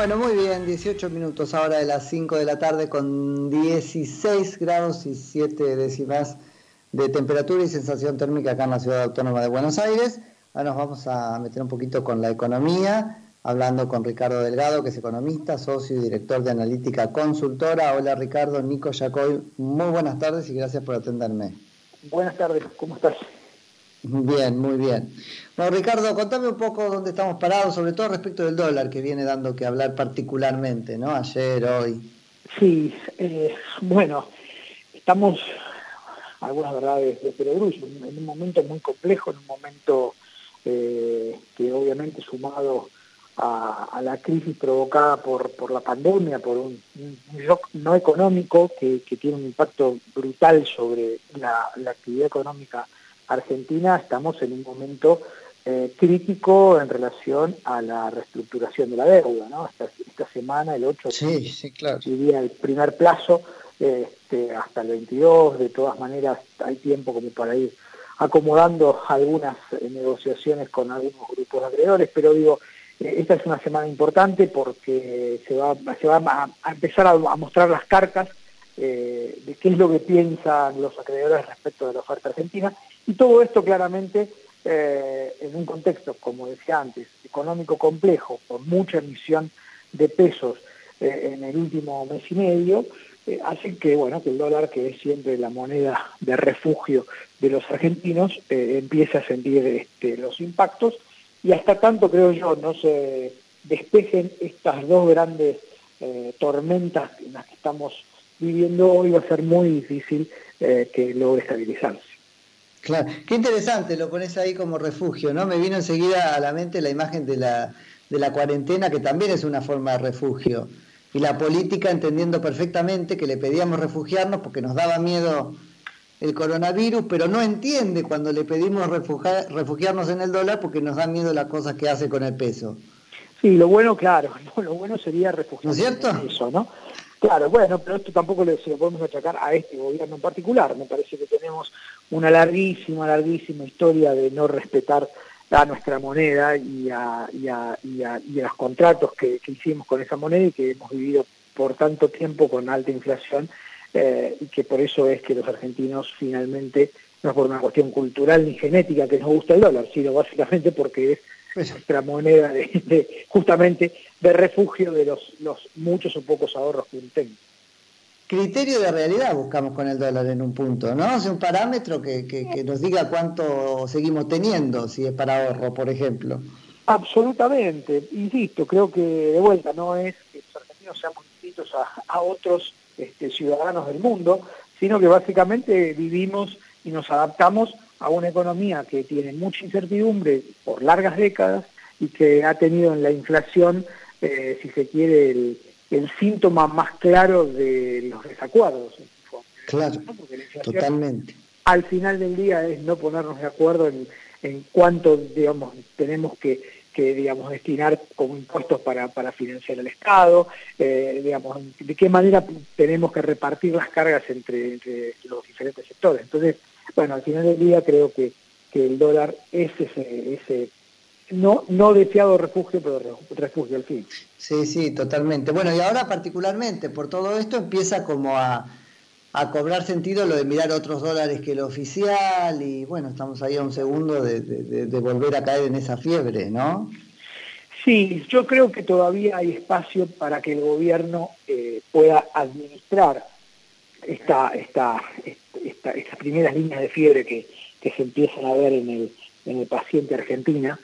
Bueno, muy bien, 18 minutos ahora de las 5 de la tarde con 16 grados y 7 décimas de temperatura y sensación térmica acá en la ciudad autónoma de Buenos Aires. Ahora nos vamos a meter un poquito con la economía, hablando con Ricardo Delgado, que es economista, socio y director de analítica consultora. Hola Ricardo, Nico Yacoy, muy buenas tardes y gracias por atenderme. Buenas tardes, ¿cómo estás? Bien, muy bien. Bueno, Ricardo, contame un poco dónde estamos parados, sobre todo respecto del dólar, que viene dando que hablar particularmente, ¿no? Ayer, hoy. Sí, eh, bueno, estamos, algunas verdades de perogrullo, en un momento muy complejo, en un momento eh, que obviamente sumado a, la crisis provocada por, por la pandemia, por un, shock no económico que, tiene un impacto brutal sobre la actividad económica Argentina estamos en un momento eh, crítico en relación a la reestructuración de la deuda. ¿no? Esta, semana, el 8, sí, sí, claro. sería el primer plazo este, hasta el 22. De todas maneras, hay tiempo como para ir acomodando algunas eh, negociaciones con algunos grupos de acreedores, pero digo, eh, esta es una semana importante porque se va, se va a, empezar a, mostrar las cartas de qué es lo que piensan los acreedores respecto de la oferta argentina. Y todo esto claramente eh, en un contexto, como decía antes, económico complejo, con mucha emisión de pesos eh, en el último mes y medio, eh, hace que, bueno, que el dólar, que es siempre la moneda de refugio de los argentinos, empiece a sentir este, los impactos. Y hasta tanto, creo yo, no se despejen estas dos grandes tormentas en las que estamos viviendo hoy, va a ser muy difícil que logre estabilizarse. Claro, qué interesante, lo pones ahí como refugio, ¿no? Me vino enseguida a la mente la imagen de la, de la cuarentena, que también es una forma de refugio. Y la política entendiendo perfectamente que le pedíamos refugiarnos porque nos daba miedo el coronavirus, pero no entiende cuando le pedimos refugiarnos en el dólar porque nos da miedo las cosas que hace con el peso. Sí, lo bueno, claro, lo bueno sería refugiarnos ¿No es cierto? en eso, ¿no? Claro, bueno, pero esto tampoco se lo podemos achacar a este gobierno en particular. Me parece que tenemos una larguísima, larguísima historia de no respetar a nuestra moneda y a, los contratos que, hicimos con esa moneda y que hemos vivido por tanto tiempo con alta inflación eh, y que por eso es que los argentinos finalmente, no es por una cuestión cultural ni genética que nos gusta el dólar, sino básicamente porque es nuestra moneda de, justamente de refugio de los, los muchos o pocos ahorros que tengo. Criterio de realidad buscamos con el dólar en un punto, ¿no? Es un parámetro que, que, nos diga cuánto seguimos teniendo, si es para ahorro, por ejemplo. Absolutamente, insisto, creo que de vuelta no es que los argentinos seamos distintos a, a otros este, ciudadanos del mundo, sino que básicamente vivimos y nos adaptamos a una economía que tiene mucha incertidumbre por largas décadas y que ha tenido en la inflación, eh, si se quiere, el, síntoma más claro de los desacuerdos. Claro, totalmente. Al final del día es no ponernos de acuerdo en, en cuánto, digamos, tenemos que, que digamos, destinar como impuestos para, para financiar el Estado, eh, digamos, de qué manera tenemos que repartir las cargas entre, entre los diferentes sectores. Entonces, bueno, al final del día creo que, el dólar es ese, ese no, no deseado refugio, pero refugio al fin. Sí, sí, totalmente. Bueno, y ahora particularmente por todo esto empieza como a, cobrar sentido lo de mirar otros dólares que el oficial y bueno, estamos ahí a un segundo de, volver a caer en esa fiebre, ¿no? Sí, yo creo que todavía hay espacio para que el gobierno eh, pueda administrar esta, esta, estas primeras líneas de fiebre que, se empiezan a ver en el, en el paciente argentina,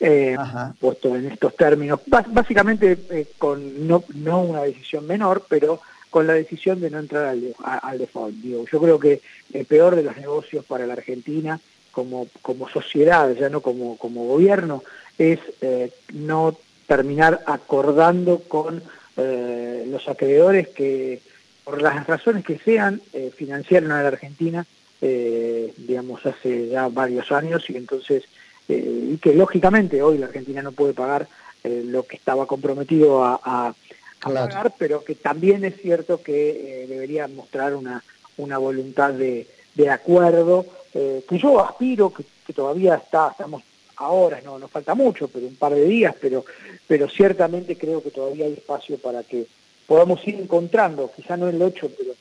eh, puesto en estos términos, básicamente eh, con no, no una decisión menor, pero con la decisión de no entrar al, al default. Digo, yo creo que el peor de los negocios para la Argentina como, como sociedad, ya no como, como gobierno, es eh, no terminar acordando con eh, los acreedores que por las razones que sean, eh, financiaron a la Argentina, eh, digamos, hace ya varios años y entonces, eh, y que lógicamente hoy la Argentina no puede pagar lo que estaba comprometido a, pagar, pero que también es cierto que debería mostrar una, una voluntad de, acuerdo, que yo aspiro, que, todavía está, estamos a horas, no nos falta mucho, pero un par de días, pero, pero ciertamente creo que todavía hay espacio para que podamos ir encontrando, quizá no el 8, pero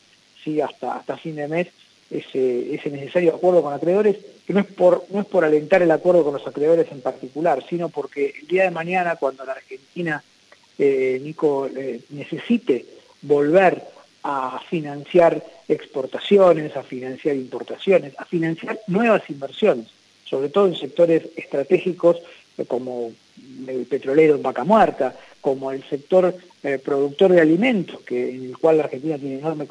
sí hasta, hasta fin de mes, ese, ese necesario acuerdo con acreedores, que no es, por, no es por alentar el acuerdo con los acreedores en particular, sino porque el día de mañana, cuando la Argentina, eh, Nico, eh, necesite volver a financiar exportaciones, a financiar importaciones, a financiar nuevas inversiones, sobre todo en sectores estratégicos eh, como el petrolero en Vaca Muerta, como el sector eh, productor de alimentos, que, en el cual la Argentina tiene enorme,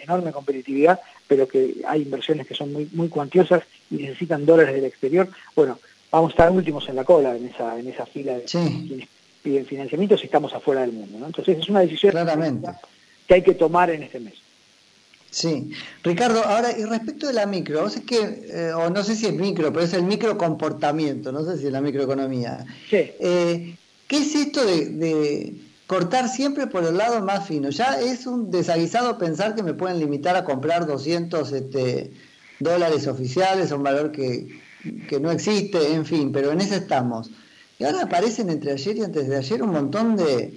enorme competitividad, pero que hay inversiones que son muy, muy cuantiosas y necesitan dólares del exterior. Bueno, vamos a estar últimos en la cola en esa, en esa fila de quienes piden financiamiento si estamos afuera del mundo. ¿no? Entonces es una decisión que hay que tomar en este mes. Sí, Ricardo, ahora, y respecto de la micro, es que, eh, o no sé si es micro, pero es el micro comportamiento, no sé si es la microeconomía. Sí. Eh, ¿Qué es esto de, cortar siempre por el lado más fino? Ya es un desaguisado pensar que me pueden limitar a comprar 200 este, dólares oficiales, un valor que, no existe, en fin, pero en eso estamos. Y ahora aparecen entre ayer y antes de ayer un montón de,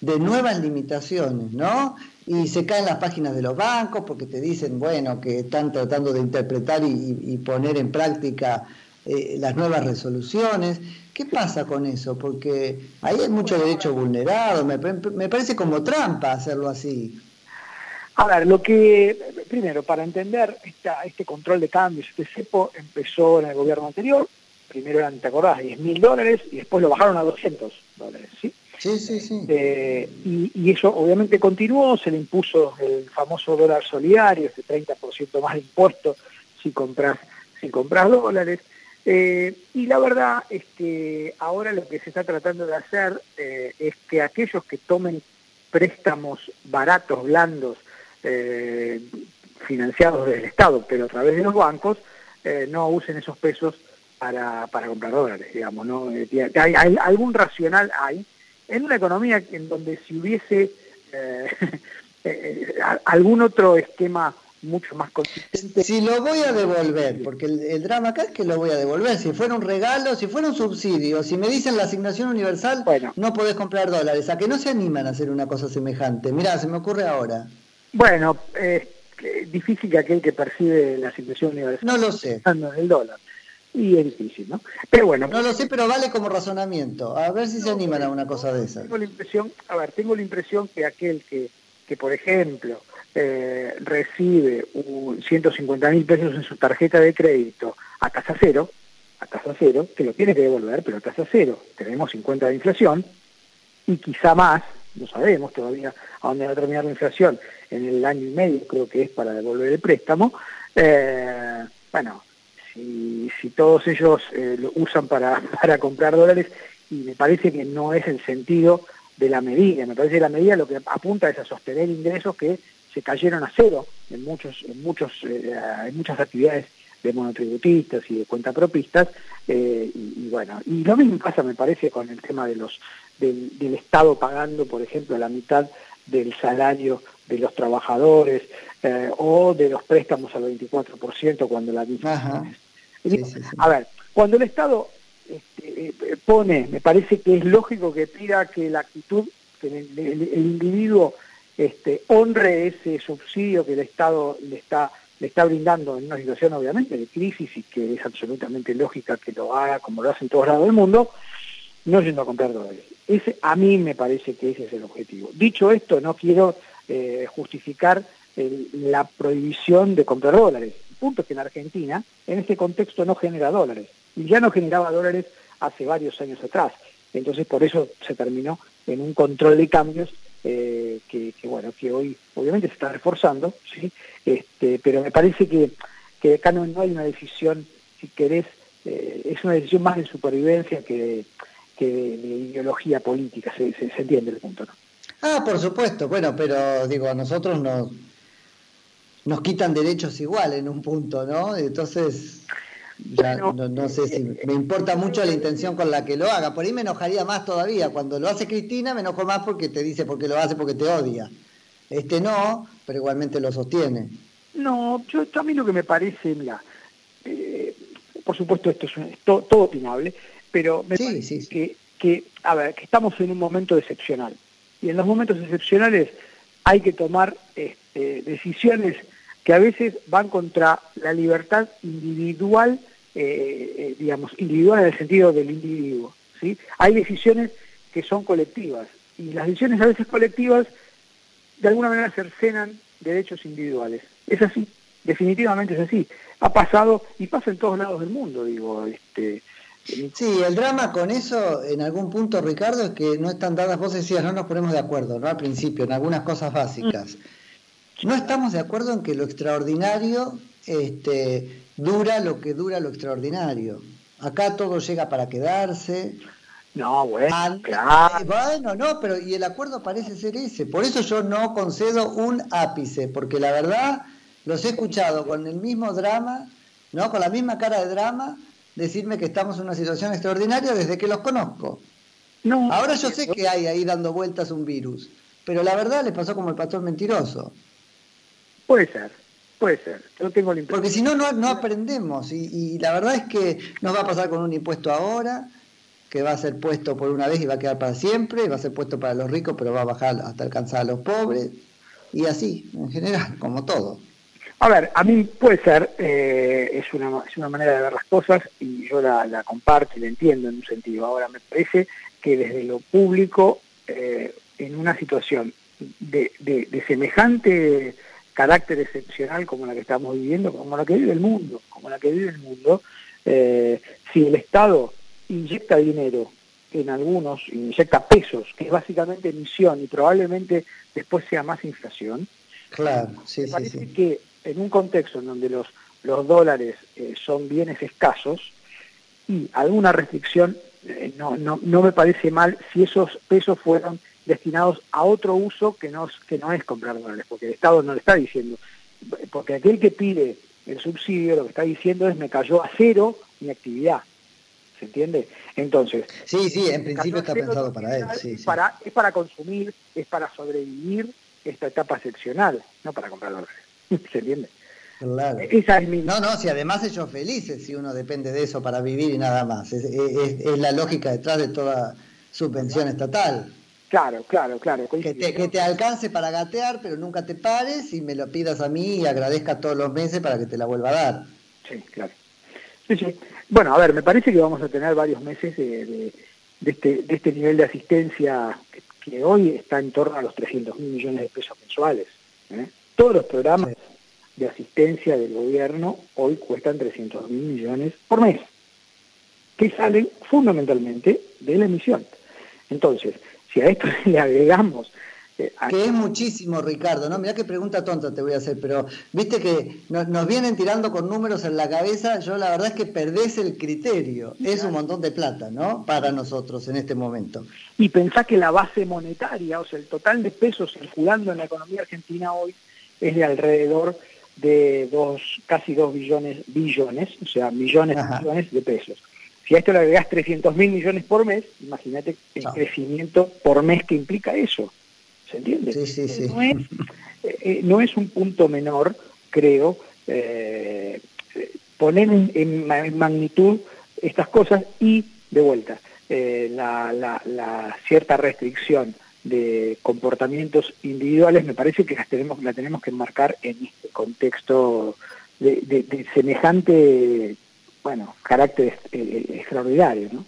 de nuevas limitaciones, ¿no? y se caen las páginas de los bancos porque te dicen, bueno, que están tratando de interpretar y, poner en práctica eh, las nuevas resoluciones. ¿Qué pasa con eso? Porque ahí hay mucho derecho vulnerado, me, me parece como trampa hacerlo así. A ver, lo que, primero, para entender esta, este control de cambios, este CEPO empezó en el gobierno anterior, primero eran, ¿te acordás?, 10 mil dólares y después lo bajaron a 200 dólares, ¿sí? Sí, sí, sí. Eh, y, eso obviamente continuó, se le impuso el famoso dólar solidario, ese 30% más de impuesto si compras, si compras dólares. Eh, y la verdad es que ahora lo que se está tratando de hacer eh, es que aquellos que tomen préstamos baratos, blandos, financiados del Estado, pero a través de los bancos, no usen esos pesos para, para comprar dólares, digamos. ¿no? algún racional hay, en una economía en donde si hubiese eh, eh, algún otro esquema mucho más consistente. Si lo voy a devolver, porque el, drama acá es que lo voy a devolver. Si fuera un regalo, si fuera un subsidio, si me dicen la asignación universal, no podés comprar dólares. ¿A que no se animan a hacer una cosa semejante? Mirá, se me ocurre ahora. Bueno, es difícil que aquel que percibe la asignación universal. No lo sé. el dólar y es difícil, ¿no? Pero bueno. No lo sé, pero vale como razonamiento. A ver si se animan a una cosa de esa. Tengo la impresión, a ver, tengo la impresión que aquel que, que por ejemplo, eh, recibe un 150 mil pesos en su tarjeta de crédito a tasa cero, a tasa cero, que lo tiene que devolver, pero a tasa cero. Tenemos 50 de inflación y quizá más, no sabemos todavía a dónde va a terminar la inflación en el año y medio, creo que es para devolver el préstamo. Eh, bueno, si, si todos ellos eh, lo usan para, para comprar dólares, y me parece que no es el sentido de la medida, me parece que la medida lo que apunta es a sostener ingresos que se cayeron a cero en muchos, en muchos, eh, en muchas actividades de monotributistas y de cuentapropistas, eh, y, bueno, y lo mismo pasa me parece con el tema de los del, del Estado pagando, por ejemplo, la mitad del salario de los trabajadores eh, o de los préstamos al 24% cuando la misma... A ver, cuando el Estado este, eh, pone, me parece que es lógico que pida que la actitud, que el, individuo este, honre ese subsidio que el Estado le está le está brindando en una situación obviamente de crisis y que es absolutamente lógica que lo haga como lo hacen todos lados del mundo, no yendo a comprar dólares. Ese, a mí me parece que ese es el objetivo. Dicho esto, no quiero eh, justificar la prohibición de comprar dólares. El punto es que en Argentina, en este contexto, no genera dólares. Y ya no generaba dólares hace varios años atrás. Entonces, por eso se terminó en un control de cambios eh, que, bueno, que hoy obviamente se está reforzando, ¿sí? este, pero me parece que, que acá no, hay una decisión, si querés, eh, es una decisión más de supervivencia que, que de, ideología política, se, se, entiende el punto, ¿no? Ah, por supuesto, bueno, pero digo, a nosotros nos, nos quitan derechos igual en un punto, ¿no? Entonces, ya no, sé si me importa mucho la intención con la que lo haga. Por ahí me enojaría más todavía. Cuando lo hace Cristina, me enojo más porque te dice porque lo hace porque te odia. Este no, pero igualmente lo sostiene. No, yo a mí lo que me parece, mira, eh, por supuesto esto es, todo, opinable, pero me parece Que, que, a ver, que estamos en un momento excepcional. Y en los momentos excepcionales hay que tomar este, decisiones que a veces van contra la libertad individual, eh, eh, digamos, individual en el sentido del individuo. ¿sí? Hay decisiones que son colectivas y las decisiones a veces colectivas de alguna manera cercenan derechos individuales. Es así, definitivamente es así. Ha pasado y pasa en todos lados del mundo, digo. Este, Sí, el drama con eso, en algún punto, Ricardo, es que no están dadas, vos decías, no nos ponemos de acuerdo, ¿no? Al principio, en algunas cosas básicas. No estamos de acuerdo en que lo extraordinario este, dura lo que dura lo extraordinario. Acá todo llega para quedarse. No, bueno, eh, bueno, no, pero y el acuerdo parece ser ese. Por eso yo no concedo un ápice, porque la verdad los he escuchado con el mismo drama, ¿no? Con la misma cara de drama, decirme que estamos en una situación extraordinaria desde que los conozco. No, Ahora yo sé que hay ahí dando vueltas un virus, pero la verdad les pasó como el pastor mentiroso. Puede ser, puede ser. Yo tengo la Porque si no, no, aprendemos. Y, la verdad es que nos va a pasar con un impuesto ahora, que va a ser puesto por una vez y va a quedar para siempre, y va a ser puesto para los ricos, pero va a bajar hasta alcanzar a los pobres. Y así, en general, como todo. A ver, a mí puede ser, eh, es, una, es una manera de ver las cosas y yo la, comparto y la entiendo en un sentido. Ahora, me parece que desde lo público, eh, en una situación de, de semejante carácter excepcional como la que estamos viviendo, como la que vive el mundo, como la que vive el mundo, eh, si el Estado inyecta dinero en algunos, inyecta pesos, que es básicamente emisión y probablemente después sea más inflación, claro, sí, me parece que en un contexto en donde los, los dólares eh, son bienes escasos y alguna restricción, eh, no, no, no me parece mal si esos pesos fueron destinados a otro uso que no, que no es comprar dólares, porque el Estado no le está diciendo, porque aquel que pide el subsidio lo que está diciendo es me cayó a cero mi actividad. ¿Se entiende? Entonces... Sí, sí, en principio está pensado para él. es, Para, es para consumir, es para sobrevivir esta etapa excepcional, no para comprar dólares. ¿Se entiende? Claro. Esa es mi... No, no, si además ellos felices si uno depende de eso para vivir y nada más. Es, es la lógica detrás de toda subvención estatal. Claro, claro, claro. Que te, que te, alcance para gatear, pero nunca te pares y me lo pidas a mí y agradezca todos los meses para que te la vuelva a dar. Sí, claro. Sí, sí. Bueno, a ver, me parece que vamos a tener varios meses de, este, de este nivel de asistencia que, hoy está en torno a los 300 mil millones de pesos mensuales. ¿eh? Todos los programas de asistencia del gobierno hoy cuestan 300 mil millones por mes, que salen fundamentalmente de la emisión. Entonces, si a esto le agregamos... Eh, que es muchísimo, Ricardo, ¿no? Mirá qué pregunta tonta te voy a hacer, pero viste que nos, vienen tirando con números en la cabeza, yo la verdad es que perdés el criterio, es un montón de plata, ¿no? Para nosotros en este momento. Y pensá que la base monetaria, o sea, el total de pesos circulando en la economía argentina hoy es de alrededor de dos, casi dos billones, billones, o sea, millones millones de pesos. Si a esto le agregás 300 mil millones por mes, imagínate el crecimiento por mes que implica eso. ¿Se entiende? Sí, sí, sí. No, es, eh, eh, no es un punto menor, creo, eh, poner en, magnitud estas cosas y, de vuelta, la, cierta restricción de comportamientos individuales me parece que las tenemos, la tenemos que enmarcar en este contexto de semejante bueno, carácter eh, eh, extraordinario, ¿no?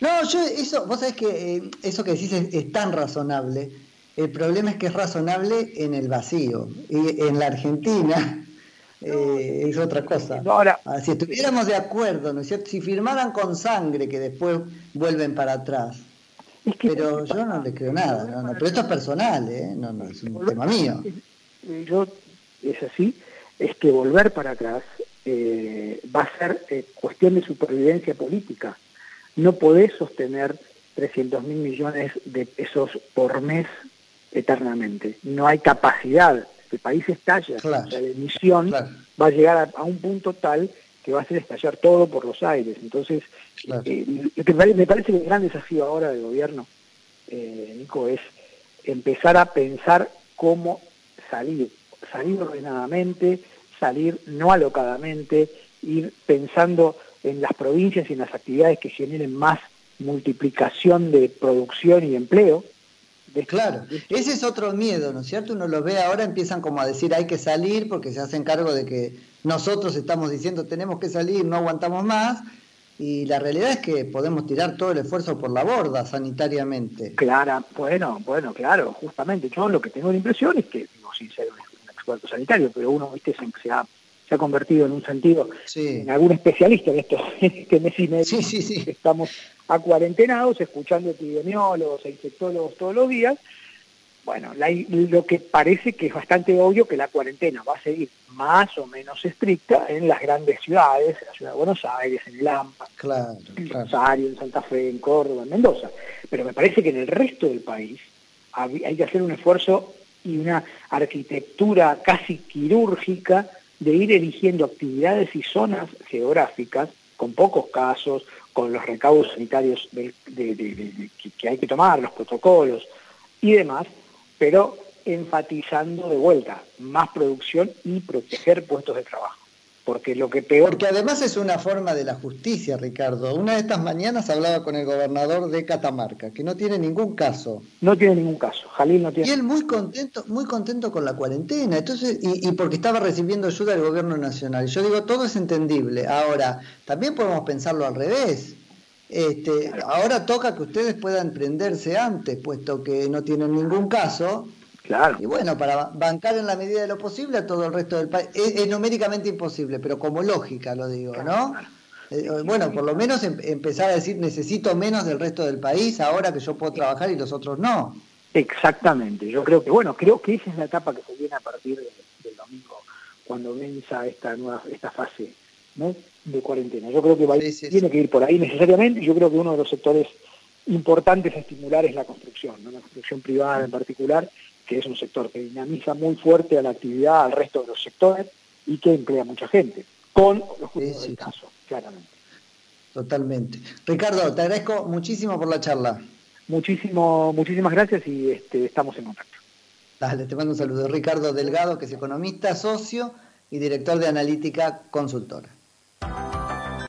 No, yo eso, vos sabés que eh, eso que decís es, tan razonable. El problema es que es razonable en el vacío. Y en la Argentina es otra cosa. Ahora, ah, si estuviéramos de acuerdo, ¿no es cierto? Si firmaran con sangre que después vuelven para atrás. pero yo no le creo nada, no, pero esto es personal, ¿eh? no, no, es un tema mío. Yo, es así, es que volver para atrás eh, va a ser eh, cuestión de supervivencia política. No podés sostener 300 mil millones de pesos por mes eternamente. No hay capacidad. El país estalla. la emisión va a llegar a, un punto tal que va a hacer estallar todo por los aires. Entonces, eh, me parece que el gran desafío ahora del gobierno, Nico, es empezar a pensar cómo salir, salir ordenadamente, salir no alocadamente, ir pensando en las provincias y en las actividades que generen más multiplicación de producción y empleo. Claro, ese es otro miedo, ¿no es cierto? Uno lo ve ahora, empiezan como a decir hay que salir porque se hacen cargo de que nosotros estamos diciendo tenemos que salir, no aguantamos más, y la realidad es que podemos tirar todo el esfuerzo por la borda sanitariamente. Clara, bueno, bueno, claro, justamente. Yo lo que tengo la impresión es que, digo, sin ser un, experto sanitario, pero uno, viste, se, ha, se ha convertido en un sentido, en algún especialista en esto, que mes y medio. Sí, sí. Estamos a cuarentenados, escuchando epidemiólogos e infectólogos todos los días, bueno, lo que parece que es bastante obvio que la cuarentena va a seguir más o menos estricta en las grandes ciudades, en la ciudad de Buenos Aires, en el AMPA, en Rosario, en Santa Fe, en Córdoba, en Mendoza. Pero me parece que en el resto del país hay que hacer un esfuerzo y una arquitectura casi quirúrgica de ir eligiendo actividades y zonas geográficas con pocos casos, con los recaudos sanitarios que hay que tomar, los protocolos y demás, pero enfatizando de vuelta más producción y proteger puestos de trabajo. Porque lo que peor... Porque además es una forma de la justicia, Ricardo. Una de estas mañanas hablaba con el gobernador de Catamarca, que no tiene ningún caso. No tiene ningún caso. Jalil no tiene. Y él muy contento, muy contento con la cuarentena. Entonces, y, y porque estaba recibiendo ayuda del gobierno nacional. Yo digo, todo es entendible. Ahora, también podemos pensarlo al revés. Este, ahora toca que ustedes puedan prenderse antes, puesto que no tienen ningún caso. Claro. Y bueno, para bancar en la medida de lo posible a todo el resto del país. Es, numéricamente imposible, pero como lógica lo digo, ¿no? Eh, bueno, por lo menos em, empezar a decir necesito menos del resto del país ahora que yo puedo trabajar y los otros no. Exactamente, yo creo que, bueno, creo que esa es la etapa que se viene a partir del domingo, cuando venza esta nueva, esta fase, ¿no? de cuarentena. Yo creo que tiene que ir por ahí necesariamente. Yo creo que uno de los sectores importantes a estimular es la construcción, ¿no? la construcción privada en particular, que es un sector que dinamiza muy fuerte a la actividad al resto de los sectores y que emplea mucha gente, con los juicios del caso, claramente. Totalmente. Ricardo, te agradezco muchísimo por la charla. Muchísimo, muchísimas gracias y este, estamos en contacto. Dale, te mando un saludo. Ricardo Delgado, que es economista, socio y director de analítica consultora.